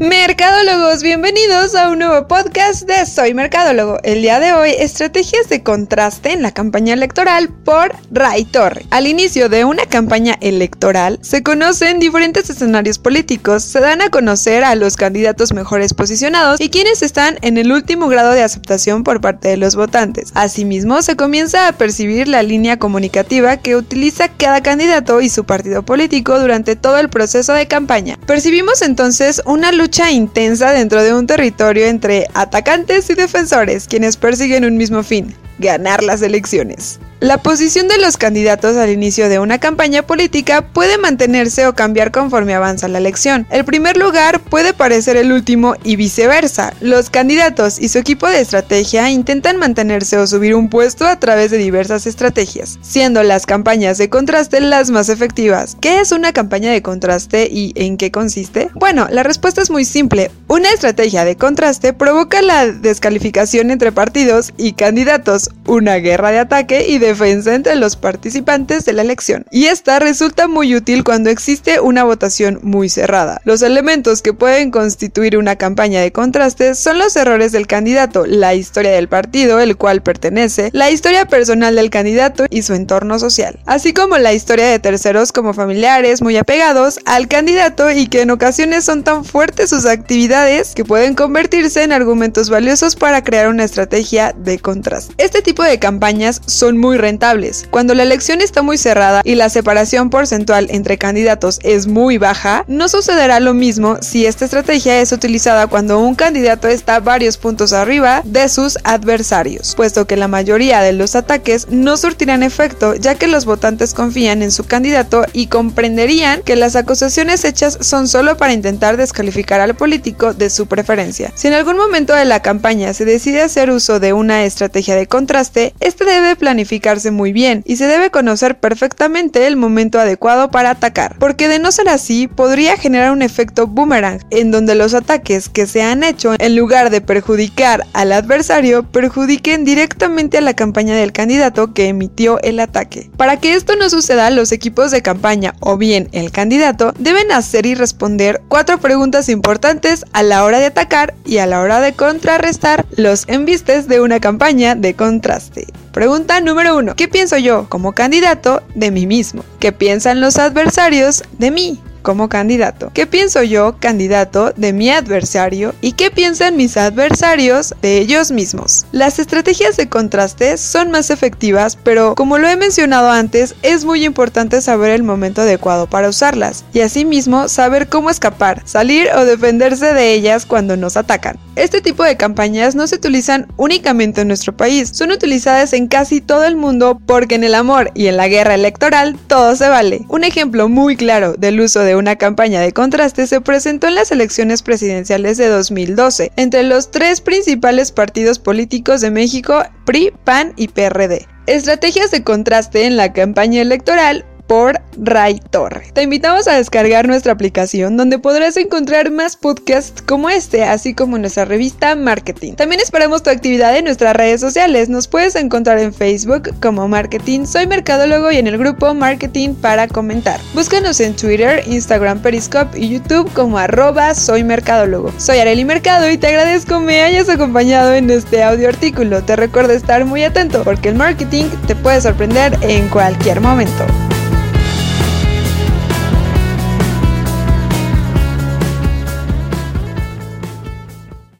Mercadólogos, bienvenidos a un nuevo podcast de Soy Mercadólogo. El día de hoy, estrategias de contraste en la campaña electoral por Ray Torre. Al inicio de una campaña electoral, se conocen diferentes escenarios políticos, se dan a conocer a los candidatos mejores posicionados y quienes están en el último grado de aceptación por parte de los votantes. Asimismo, se comienza a percibir la línea comunicativa que utiliza cada candidato y su partido político durante todo el proceso de campaña. Percibimos entonces una lucha intensa dentro de un territorio entre atacantes y defensores, quienes persiguen un mismo fin, ganar las elecciones. La posición de los candidatos al inicio de una campaña política puede mantenerse o cambiar conforme avanza la elección. El primer lugar puede parecer el último y viceversa. Los candidatos y su equipo de estrategia intentan mantenerse o subir un puesto a través de diversas estrategias, siendo las campañas de contraste las más efectivas. ¿Qué es una campaña de contraste y en qué consiste? Bueno, la respuesta es muy simple. Una estrategia de contraste provoca la descalificación entre partidos y candidatos, una guerra de ataque y de defensa entre los participantes de la elección. Y esta resulta muy útil cuando existe una votación muy cerrada. Los elementos que pueden constituir una campaña de contraste son los errores del candidato, la historia del partido el cual pertenece, la historia personal del candidato y su entorno social, así como la historia de terceros como familiares muy apegados al candidato y que en ocasiones son tan fuertes sus actividades que pueden convertirse en argumentos valiosos para crear una estrategia de contraste. Este tipo de campañas son muy rentables. Cuando la elección está muy cerrada y la separación porcentual entre candidatos es muy baja, no sucederá lo mismo si esta estrategia es utilizada cuando un candidato está varios puntos arriba de sus adversarios, puesto que la mayoría de los ataques no surtirán efecto ya que los votantes confían en su candidato y comprenderían que las acusaciones hechas son solo para intentar descalificar al político de su preferencia. Si en algún momento de la campaña se decide hacer uso de una estrategia de contraste, este debe planificar muy bien y se debe conocer perfectamente el momento adecuado para atacar, porque de no ser así podría generar un efecto boomerang en donde los ataques que se han hecho en lugar de perjudicar al adversario perjudiquen directamente a la campaña del candidato que emitió el ataque. Para que esto no suceda, los equipos de campaña o bien el candidato deben hacer y responder cuatro preguntas importantes a la hora de atacar y a la hora de contrarrestar los embistes de una campaña de contraste. Pregunta número 1. ¿Qué pienso yo como candidato de mí mismo? ¿Qué piensan los adversarios de mí? Como candidato. ¿Qué pienso yo, candidato, de mi adversario y qué piensan mis adversarios de ellos mismos? Las estrategias de contraste son más efectivas, pero como lo he mencionado antes, es muy importante saber el momento adecuado para usarlas y asimismo saber cómo escapar, salir o defenderse de ellas cuando nos atacan. Este tipo de campañas no se utilizan únicamente en nuestro país, son utilizadas en casi todo el mundo porque en el amor y en la guerra electoral todo se vale. Un ejemplo muy claro del uso de una campaña de contraste se presentó en las elecciones presidenciales de 2012 entre los tres principales partidos políticos de México, PRI, PAN y PRD. Estrategias de contraste en la campaña electoral por Ray Torre. Te invitamos a descargar nuestra aplicación donde podrás encontrar más podcasts como este, así como nuestra revista Marketing. También esperamos tu actividad en nuestras redes sociales. Nos puedes encontrar en Facebook como Marketing Soy Mercadólogo y en el grupo Marketing para comentar. Búscanos en Twitter, Instagram, Periscope y YouTube como arroba Soy Mercadólogo. Soy Areli Mercado y te agradezco me hayas acompañado en este audio artículo. Te recuerdo estar muy atento porque el marketing te puede sorprender en cualquier momento.